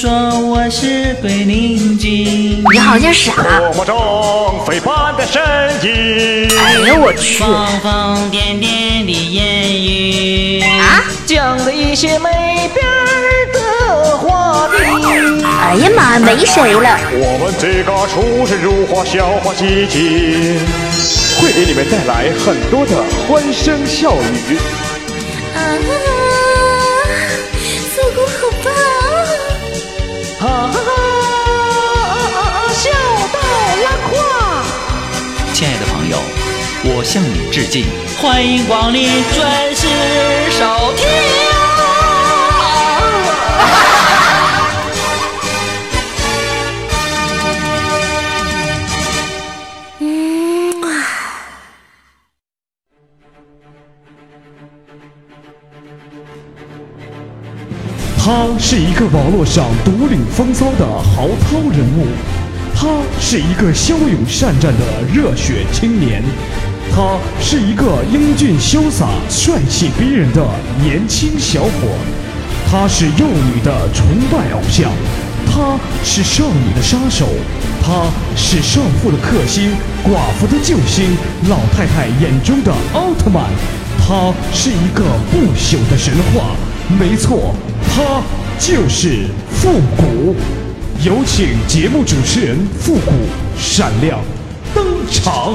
说我是鬼灵精。你好像傻。多么种非凡的身影！哎呦我去！疯疯癫癫的言语啊，讲了一些没边的话题。哎呀妈，没谁了。我们这个出神入化笑话集锦，会给你们带来很多的欢声笑语。啊，我向你致敬，欢迎光临，准时收听。嗯啊，他是一个网络上独领风骚的豪涛人物，他是一个骁勇善战的热血青年，他是一个英俊潇洒、帅气逼人的年轻小伙，他是幼女的崇拜偶像，他是少女的杀手，他是少妇的克星、寡妇的救星、老太太眼中的奥特曼，他是一个不朽的神话。没错，他就是复古。有请节目主持人复古闪亮登场。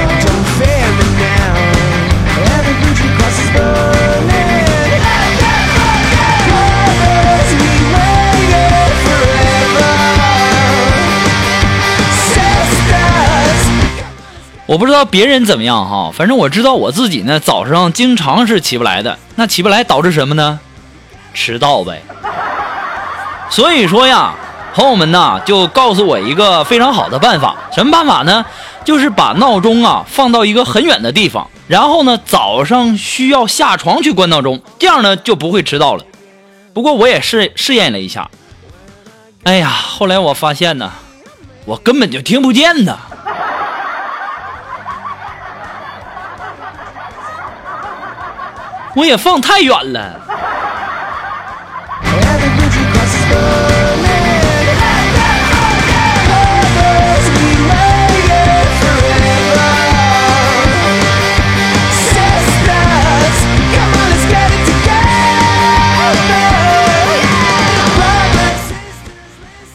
我不知道别人怎么样哈，反正我知道我自己呢，早上经常是起不来的。那起不来导致什么呢？迟到呗。所以说呀，朋友们呐，就告诉我一个非常好的办法。什么办法呢？就是把闹钟啊放到一个很远的地方，然后呢早上需要下床去关闹钟，这样呢就不会迟到了。不过我也试试验了一下，哎呀，后来我发现呢，我根本就听不见呢。我也放太远了。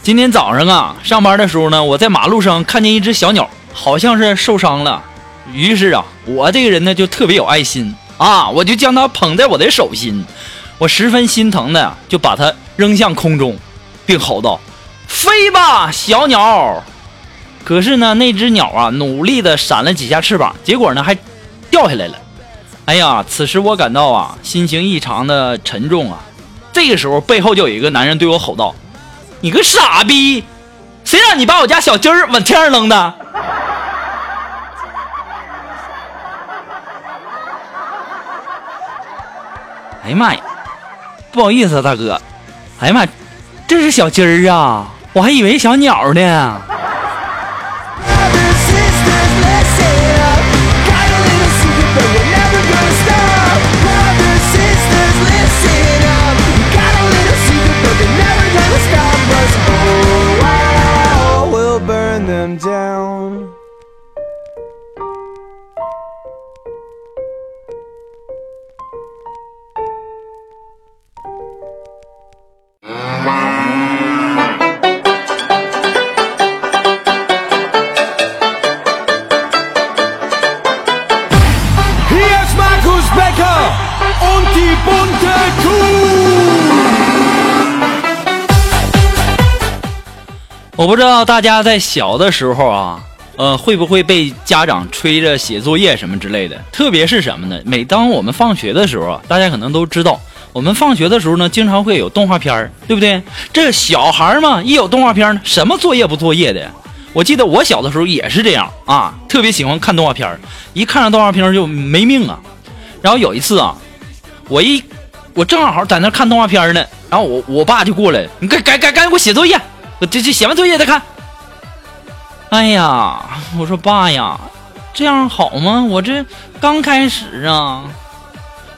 今天早上啊，上班的时候呢，我在马路上看见一只小鸟，好像是受伤了，于是啊，我这个人呢，就特别有爱心。啊，我就将它捧在我的手心，我十分心疼的就把它扔向空中，并吼道：“飞吧，小鸟！”可是呢，那只鸟啊，努力的闪了几下翅膀，结果呢还掉下来了。哎呀，此时我感到啊，心情异常的沉重啊。这个时候，背后就有一个男人对我吼道：“你个傻逼，谁让你把我家小鸡儿往天上扔的？”哎呀妈呀，不好意思啊，大哥。哎呀妈，这是小鸡儿啊，我还以为小鸟呢。我不知道大家在小的时候啊，呃，会不会被家长催着写作业什么之类的？特别是什么呢？每当我们放学的时候，大家可能都知道，我们放学的时候呢，经常会有动画片儿，对不对？这小孩嘛，一有动画片呢，什么作业不作业的？我记得我小的时候也是这样啊，特别喜欢看动画片儿，一看上动画片儿就没命啊。然后有一次啊，我一我正好在那看动画片呢，然后我我爸就过来，你赶赶赶赶紧给我写作业，我这这写完作业再看。哎呀，我说爸呀，这样好吗？我这刚开始啊。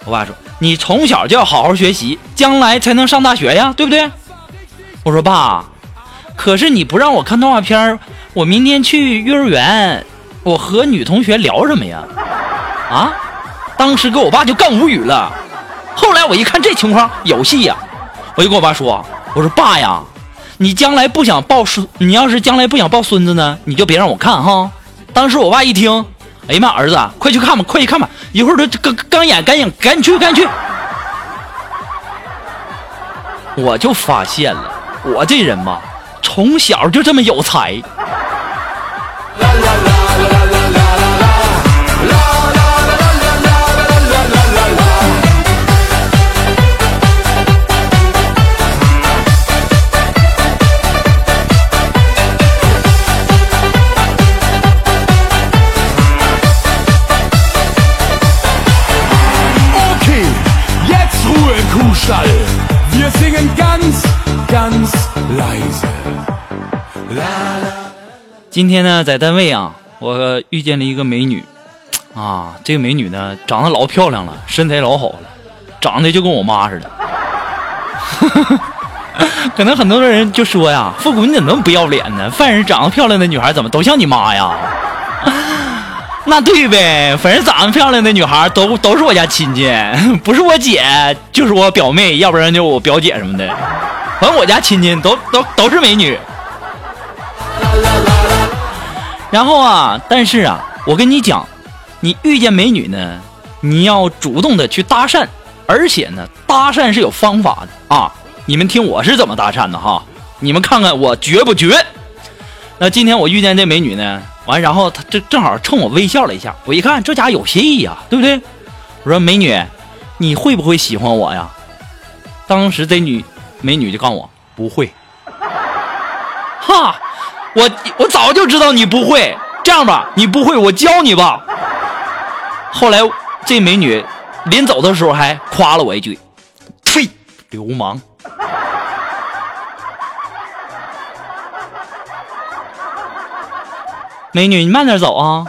我爸说：“你从小就要好好学习，将来才能上大学呀，对不对？”我说：“爸，可是你不让我看动画片，我明天去幼儿园，我和女同学聊什么呀？”啊！当时给我爸就更无语了。后来我一看这情况有戏呀，我就跟我爸说：“我说爸呀，你将来不想抱孙，你要是将来不想抱孙子呢，你就别让我看哈。”当时我爸一听，哎呀妈，儿子，快去看吧，快去看吧，一会儿他刚刚演，赶紧赶紧去，赶紧去。我就发现了，我这人嘛，从小就这么有才。今天呢，在单位啊，我遇见了一个美女，啊，这个美女呢，长得老漂亮了，身材老好了，长得就跟我妈似的。可能很多人就说呀，复古你怎么那么不要脸呢？凡是长得漂亮的女孩，怎么都像你妈呀？那对呗，反正长得漂亮的女孩都都是我家亲戚，不是我姐就是我表妹，要不然就我表姐什么的。反正我家亲戚都都都是美女。然后啊，但是啊，我跟你讲，你遇见美女呢，你要主动的去搭讪，而且呢，搭讪是有方法的啊。你们听我是怎么搭讪的哈，你们看看我绝不绝？那今天我遇见这美女呢，完，然后他这正好冲我微笑了一下，我一看这家有戏呀，对不对？我说美女，你会不会喜欢我呀？当时这女美女就告诉我不会。哈，我我早就知道你不会。这样吧，你不会，我教你吧。后来这美女临走的时候还夸了我一句：“呸，流氓。”美女，你慢点走啊。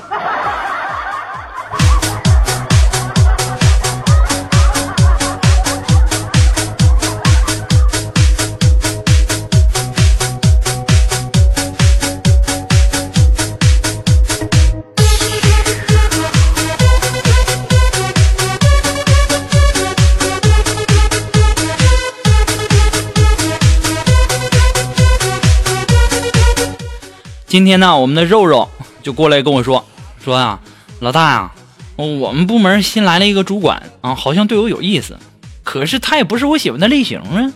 今天呢，我们的肉肉就过来跟我说，说啊，老大呀、我们部门新来了一个主管啊，好像对我有意思，可是他也不是我喜欢的类型啊。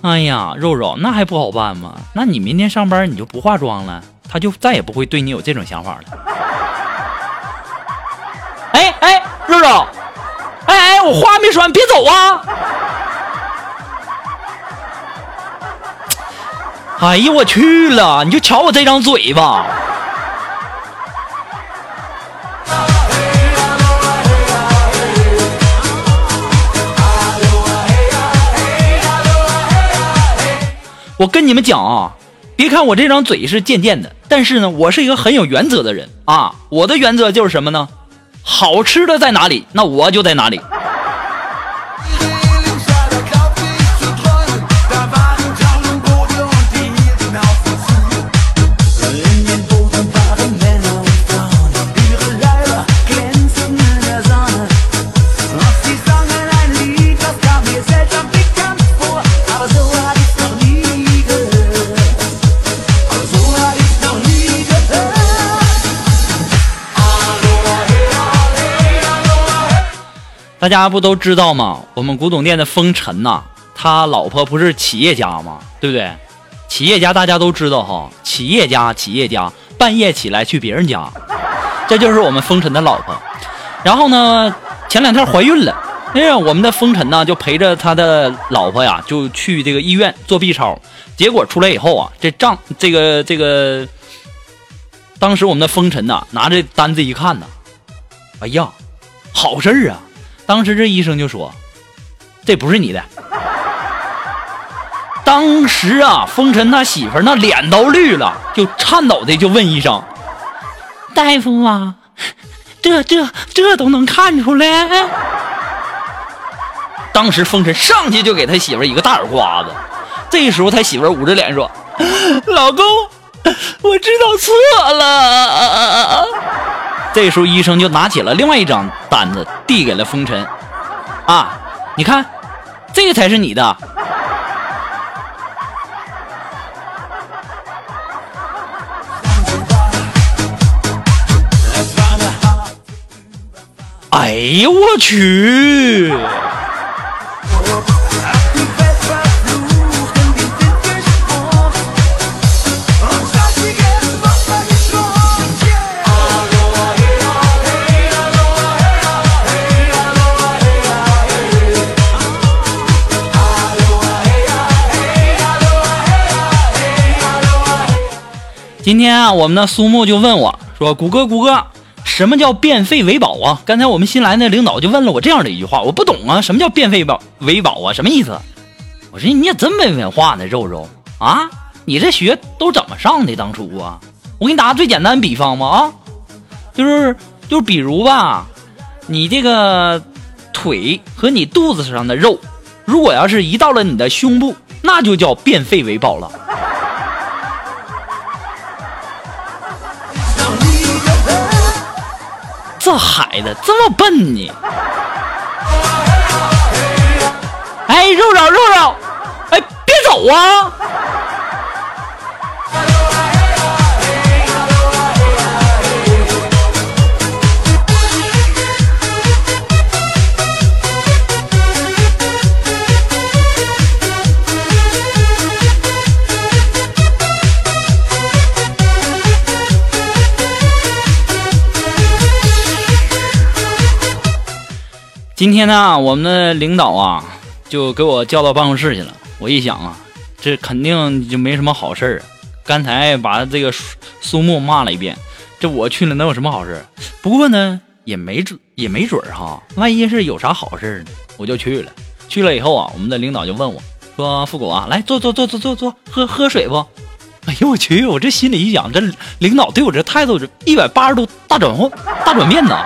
哎呀，肉肉，那还不好办吗？那你明天上班你就不化妆了，他就再也不会对你有这种想法了。哎哎，肉肉，哎哎，我话没说完，别走啊！哎呀，我去了！你就瞧我这张嘴吧。我跟你们讲啊，别看我这张嘴是贱贱的，但是呢，我是一个很有原则的人啊。我的原则就是什么呢？好吃的在哪里，那我就在哪里。大家不都知道吗？我们古董店的风尘呐、他老婆不是企业家吗？对不对？企业家大家都知道哈，企业家企业家半夜起来去别人家，这就是我们风尘的老婆。然后呢，前两天怀孕了哎呀我们的风尘呢，就陪着他的老婆呀，就去这个医院做 B 超。结果出来以后啊，这账这个这个，当时我们的风尘呐，拿着单子一看呐，哎呀，好事儿啊！当时这医生就说，这不是你的。当时啊，风尘他媳妇那脸都绿了，就颤抖的就问医生：“大夫啊，这这这都能看出来？”当时风尘上去就给他媳妇一个大耳刮子。这时候他媳妇捂着脸说：“老公，我知道错了。”这时候医生就拿起了另外一张单子，递给了风尘：“啊，你看，这个才是你的。”哎呦我去！今天啊，我们的苏木就问我说：“谷歌，谷歌，什么叫变废为宝啊？”刚才我们新来的领导就问了我这样的一句话，我不懂啊，什么叫变废宝为宝啊？什么意思？我说你也真没文化呢，肉肉啊，你这学都怎么上的？当初啊，我给你打个最简单的比方吧啊，就是就是比如吧，你这个腿和你肚子上的肉，如果要是移到了你的胸部，那就叫变废为宝了。这孩子这么笨呢？哎，肉肉肉肉，哎，别走啊！今天呢，我们的领导啊，就给我叫到办公室去了。我一想啊，这肯定就没什么好事儿。刚才把这个苏苏木骂了一遍，这我去了能有什么好事？不过呢，也没准也没准儿哈，万一是有啥好事呢，我就去了。去了以后啊，我们的领导就问我说：“富国啊，来坐坐坐坐坐坐，喝喝水不？”哎呦我去！我这心里一想，这领导对我这态度是一百八十度大转换大转变呐！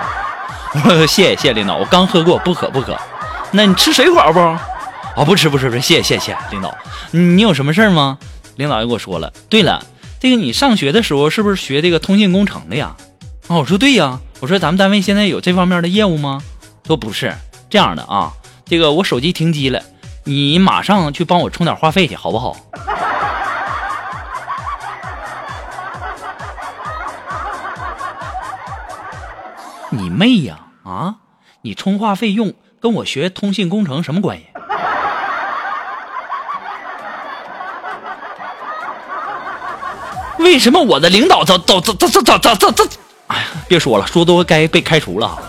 谢谢谢谢领导，我刚喝过，不渴不渴。那你吃水果不？啊，不吃不吃不吃，谢谢谢谢领导。你有什么事儿吗？领导又给我说了。对了，这个你上学的时候是不是学这个通信工程的呀？啊，我说对呀。我说咱们单位现在有这方面的业务吗？说不是这样的啊，这个我手机停机了，你马上去帮我充点话费去，好不好？你妹呀！啊，你充话费用跟我学通信工程什么关系？为什么我的领导早早早早早早早早早？哎呀，别说了，说多该被开除了。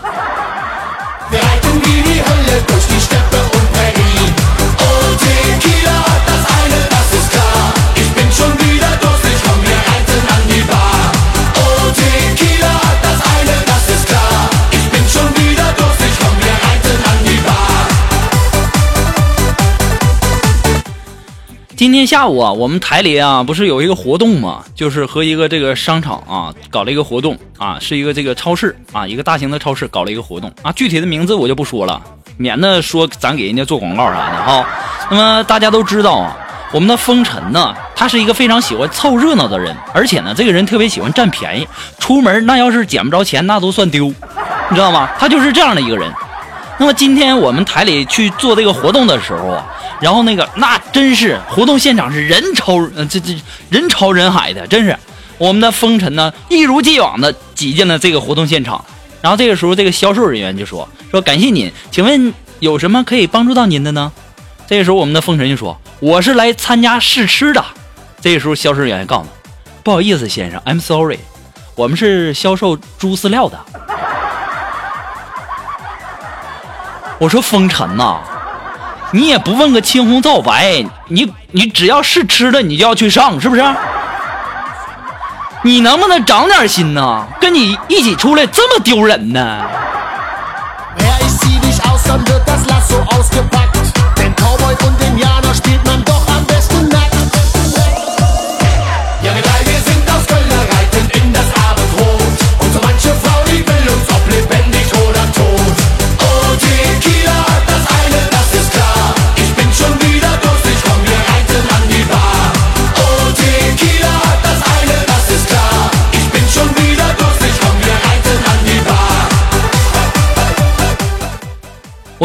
今天下午啊，我们台里啊不是有一个活动嘛，就是和一个这个商场啊搞了一个活动啊，是一个这个超市啊，一个大型的超市搞了一个活动啊，具体的名字我就不说了，免得说咱给人家做广告啥的哈。那么大家都知道啊，我们的风尘呢，他是一个非常喜欢凑热闹的人，而且呢，这个人特别喜欢占便宜，出门那要是捡不着钱，那都算丢，你知道吗？他就是这样的一个人。那么今天我们台里去做这个活动的时候啊，然后那个那真是活动现场是人潮，呃，这这人潮人海的，真是我们的风尘呢一如既往的挤进了这个活动现场。然后这个时候，这个销售人员就说说感谢您，请问有什么可以帮助到您的呢？这个时候，我们的风尘就说我是来参加试吃的。这个时候，销售人员告诉他不好意思，先生，I'm sorry，我们是销售猪饲料的。我说风尘呐、你也不问个青红皂白，你你只要是吃的，你就要去上，是不是？你能不能长点心呐？跟你一起出来这么丢人呢？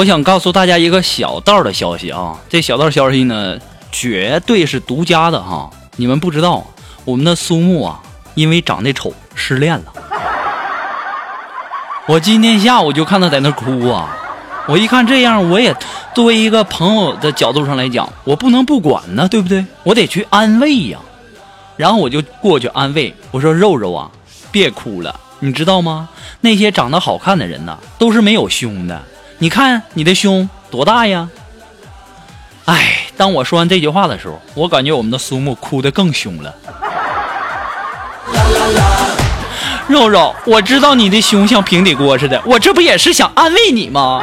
我想告诉大家一个小道的消息啊，这小道消息呢，绝对是独家的哈。你们不知道，我们的苏木啊，因为长得丑失恋了。我今天下午就看他在那哭啊，我一看这样，我也作为一个朋友的角度上来讲，我不能不管呢，对不对？我得去安慰呀。然后我就过去安慰我说：“肉肉啊，别哭了，你知道吗？那些长得好看的人呢，都是没有胸的。你看你的胸多大呀？”哎，当我说完这句话的时候，我感觉我们的苏木哭得更凶了。肉肉，我知道你的胸像平底锅似的，我这不也是想安慰你吗？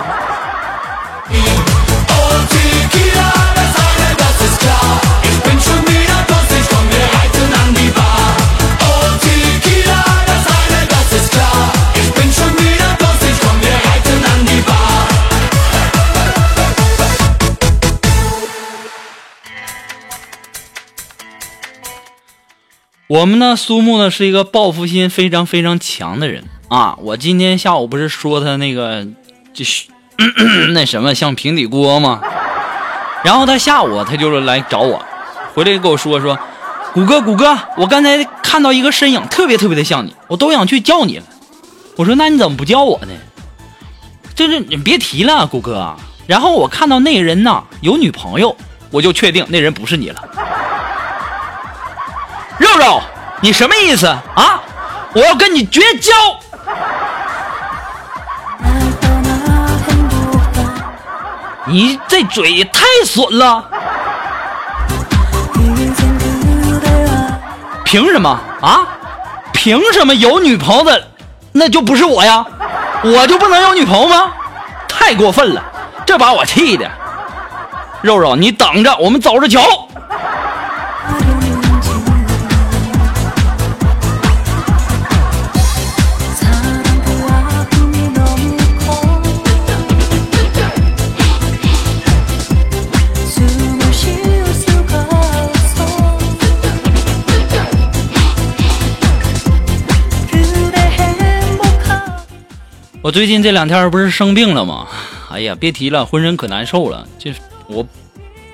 我们呢，苏木呢是一个报复心非常非常强的人啊。我今天下午不是说他那个就是 那什么像平底锅吗？然后他下午他就来找我，回来跟我说说，谷哥谷哥，我刚才看到一个身影，特别特别的像你，我都想去叫你了。我说那你怎么不叫我呢？这是你别提了，谷哥。然后我看到那人呐有女朋友，我就确定那人不是你了。肉肉，你什么意思啊？我要跟你绝交！你这嘴也太损了！凭什么啊？凭什么有女朋友的那就不是我呀？我就不能有女朋友吗？太过分了，这把我气的。肉肉，你等着，我们走着瞧。我最近这两天不是生病了吗？哎呀，别提了，浑身可难受了。就是我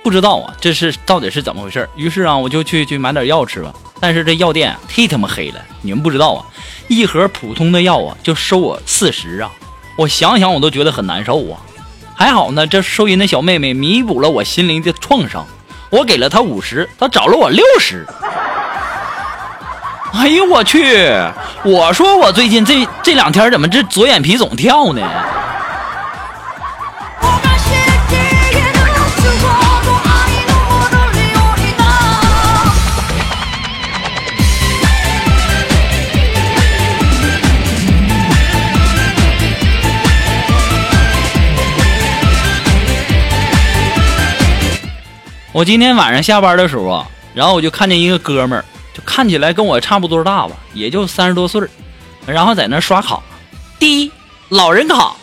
不知道啊，这是到底是怎么回事？于是啊，我就去去买点药吃吧。但是这药店啊忒他妈黑了，你们不知道啊，一盒普通的药啊就收我四十啊，我想想我都觉得很难受啊。还好呢，这收银的小妹妹弥补了我心灵的创伤，我给了她五十，她找了我六十。哎呦我去！我说我最近这这两天怎么这左眼皮总跳呢？我今天晚上下班的时候啊，然后我就看见一个哥们儿，就看起来跟我差不多大吧，也就三十多岁然后在那刷卡，第一老人卡。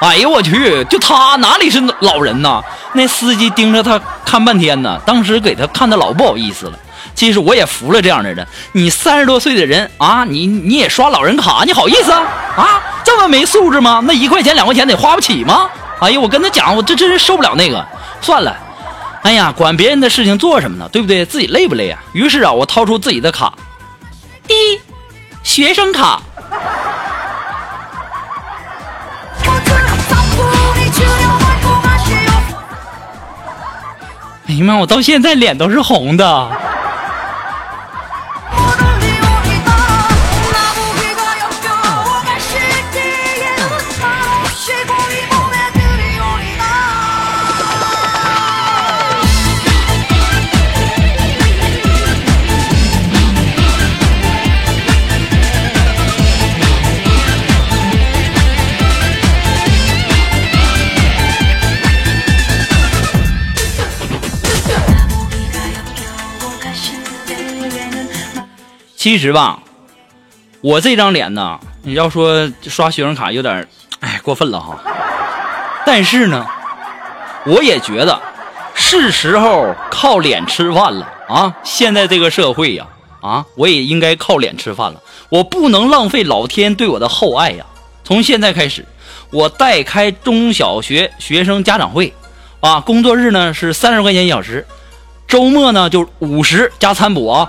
哎呦我去，就他哪里是老人呐？那司机盯着他看半天呢，当时给他看的老不好意思了。其实我也服了这样的人，你三十多岁的人啊，你你也刷老人卡，你好意思啊？啊，这么没素质吗？那一块钱两块钱得花不起吗？哎呀，我跟他讲，我这真是受不了那个，算了。哎呀管别人的事情做什么呢？对不对？自己累不累啊？于是啊我掏出自己的卡。一学生卡。哎呀妈我到现在脸都是红的。其实吧，我这张脸呢，你要说刷学生卡有点，哎，过分了哈。但是呢，我也觉得是时候靠脸吃饭了啊！现在这个社会呀，啊，我也应该靠脸吃饭了。我不能浪费老天对我的厚爱呀！从现在开始，我代开中小学学生家长会，啊，工作日呢是三十块钱一小时，周末呢就五十加餐补啊！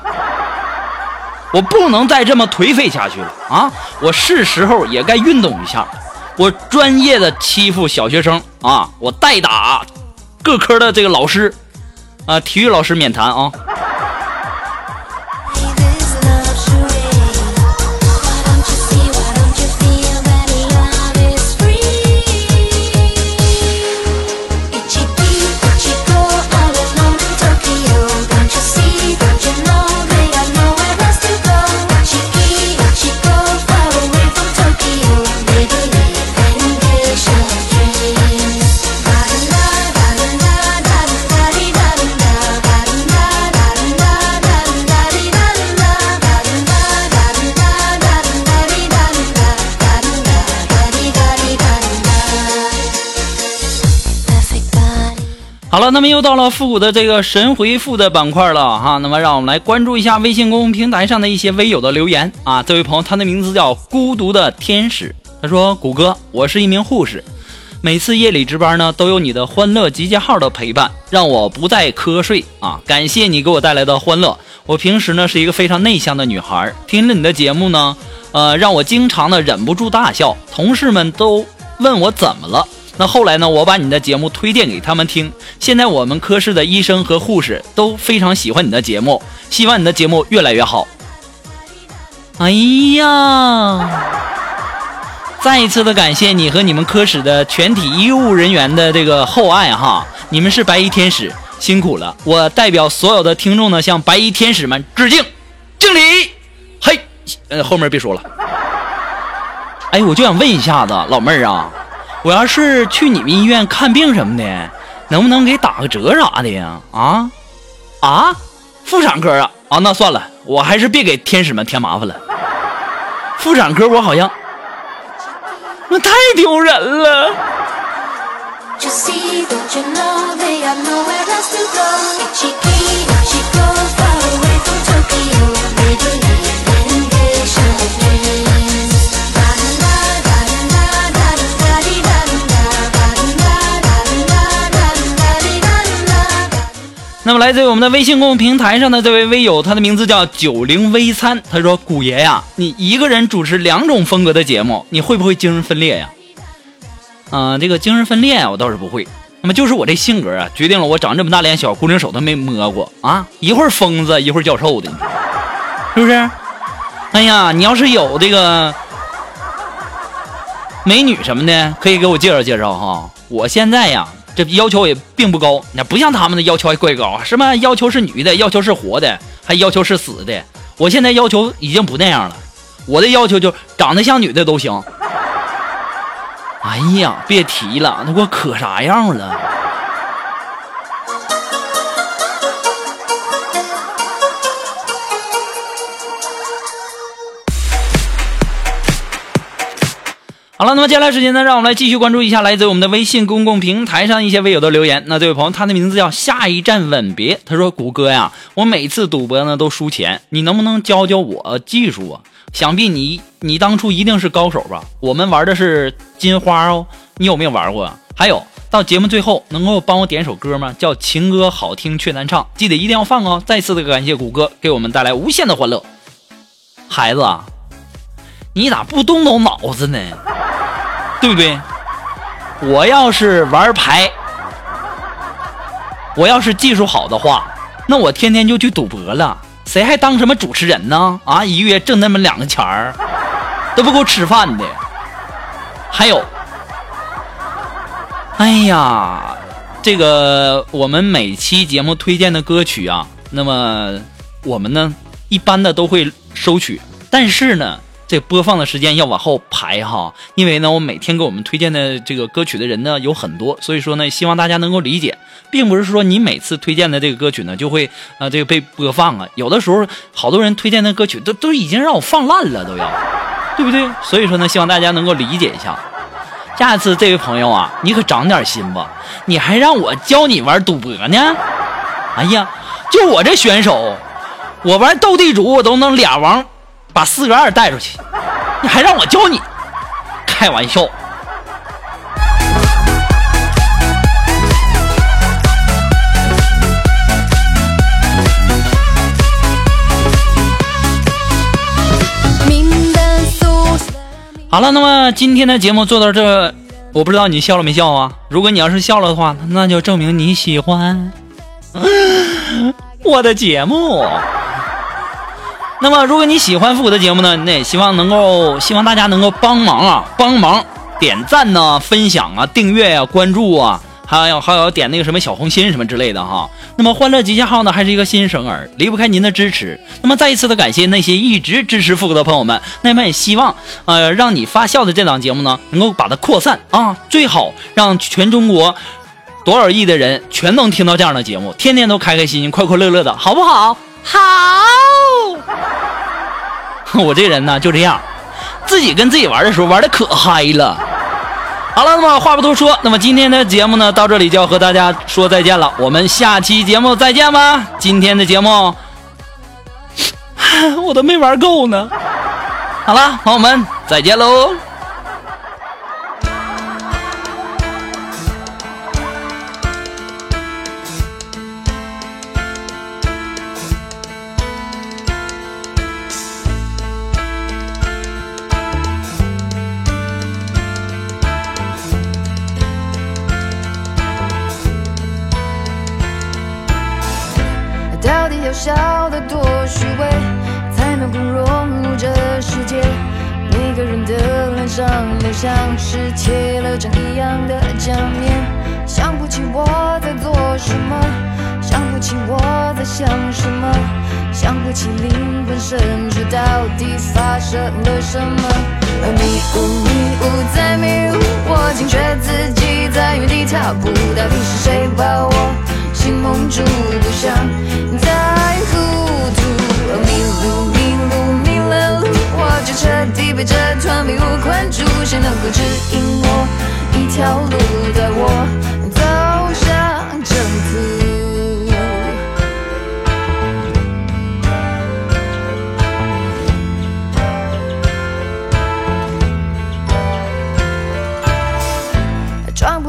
我不能再这么颓废下去了啊！我是时候也该运动一下。我专业的欺负小学生啊！我代打各科的这个老师啊，体育老师免谈啊！好了，那么又到了复古的这个神回复的板块了哈。那么让我们来关注一下微信公众平台上的一些微友的留言啊。这位朋友，他的名字叫孤独的天使，他说：“谷歌，我是一名护士，每次夜里值班呢，都有你的欢乐集结号的陪伴，让我不再瞌睡啊！感谢你给我带来的欢乐。我平时呢是一个非常内向的女孩，听了你的节目呢，呃，让我经常的忍不住大笑，同事们都问我怎么了。”那后来呢？我把你的节目推荐给他们听，现在我们科室的医生和护士都非常喜欢你的节目，希望你的节目越来越好。哎呀，再一次的感谢你和你们科室的全体医务人员的这个厚爱哈，你们是白衣天使，辛苦了！我代表所有的听众呢，向白衣天使们致敬，敬礼！嘿，呃，后面别说了。哎，我就想问一下子，老妹儿啊。我要是去你们医院看病什么的，能不能给打个折啥的呀？啊啊，妇产科啊啊，那算了，我还是别给天使们添麻烦了。妇产科我好像那太丢人了。那么来自于我们的微信公众平台上的这位微友，他的名字叫九零微餐，他说：“古爷呀，你一个人主持两种风格的节目，你会不会精神分裂呀？”嗯、这个精神分裂啊，我倒是不会。那么就是我这性格啊，决定了我长这么大连小姑娘手都没摸过啊，一会儿疯子，一会儿教授的，是不是？哎呀，你要是有这个美女什么的，可以给我介绍介绍哈。我现在呀，这要求也并不高，那不像他们的要求还怪高，什么要求是女的，要求是活的，还要求是死的。我现在要求已经不那样了，我的要求就长得像女的都行。哎呀，别提了，那给我可啥样了？好了，那么接下来时间呢，让我们来继续关注一下来自我们的微信公共平台上一些微友的留言。那这位朋友，他的名字叫下一站吻别，他说：“谷歌呀，我每次赌博呢都输钱，你能不能教教我技术啊？想必你你当初一定是高手吧？我们玩的是金花哦，你有没有玩过啊？还有，到节目最后能够帮我点首歌吗？叫情歌好听却难唱，记得一定要放哦。再次的感谢谷歌给我们带来无限的欢乐。孩子啊，你咋不动动脑子呢？对不对？我要是玩牌，我要是技术好的话，那我天天就去赌博了，谁还当什么主持人呢？啊，一个月挣那么两个钱儿，都不够吃饭的。还有，哎呀，这个我们每期节目推荐的歌曲啊，那么我们呢一般的都会收取，但是呢，这播放的时间要往后排哈，因为呢，我每天给我们推荐的这个歌曲的人呢有很多，所以说呢，希望大家能够理解，并不是说你每次推荐的这个歌曲呢就会啊、这个被播放啊，有的时候好多人推荐的歌曲都都已经让我放烂了，都要，对不对？所以说呢，希望大家能够理解一下。下次这位朋友啊，你可长点心吧，你还让我教你玩赌博呢？哎呀，就我这选手，我玩斗地主我都能俩王把四个二带出去，你还让我教你？开玩笑。好了，那么今天的节目做到这，我不知道你笑了没笑啊？如果你要是笑了的话，那就证明你喜欢 我的节目。那么，如果你喜欢复古的节目呢，那也希望能够，希望大家能够帮忙啊，帮忙点赞呢、分享啊、订阅啊、关注啊，还有还有点那个什么小红心什么之类的哈。那么，欢乐集结号呢还是一个新生儿，离不开您的支持。那么，再一次的感谢那些一直支持复古的朋友们。那么，也希望呃让你发笑的这档节目呢，能够把它扩散啊，最好让全中国。多少亿的人全能听到这样的节目，天天都开开心心、快快乐乐的，好不好？好。我这人呢就这样，自己跟自己玩的时候玩的可嗨了。好了，那么话不多说，那么今天的节目呢到这里就要和大家说再见了，我们下期节目再见吧。今天的节目 我都没玩够呢。好了，朋友们再见喽。起灵魂深处到底发生了什么。而迷雾迷雾在迷雾，我惊觉自己在原地踏步，到底是谁把我？心蒙住，不想再糊涂。迷路，迷路，迷了路，我就彻底被这团迷雾困住。谁能够指引我一条路，带我走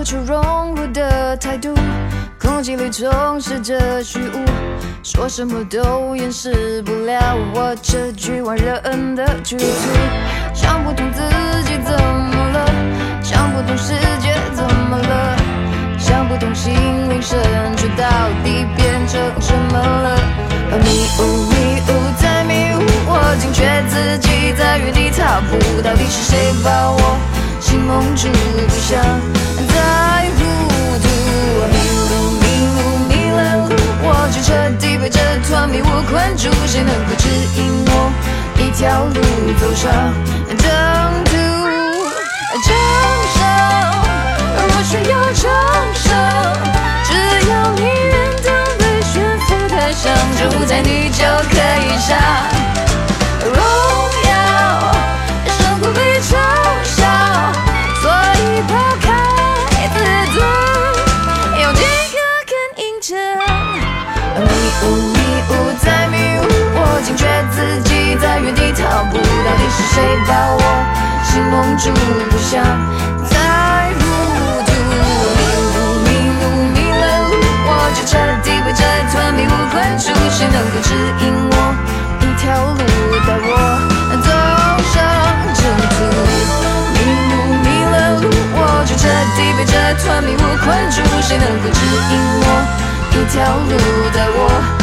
装不出融入的态度。空气里充斥着虚无，说什么都掩饰不了我这局外人的局促。想不通自己怎么了，想不通世界怎么了，想不通心灵深处到底变成什么了。迷雾迷雾在迷雾，我惊觉自己在原地踏步，到底是谁把我心蒙住，不想这团迷雾困住。谁能够指引我一条路走上征途？掌声，我需要掌声。只要你愿当被悬浮台上，就不再你就可以上。原地踏步，到底是谁把我心蒙住，不想再糊涂。迷路迷路迷了路，我就彻底被这团迷雾困住，谁能够指引我一条路，带我走上正途？迷路迷了路，我就彻底被这团迷雾困住，谁能够指引我一条路带我？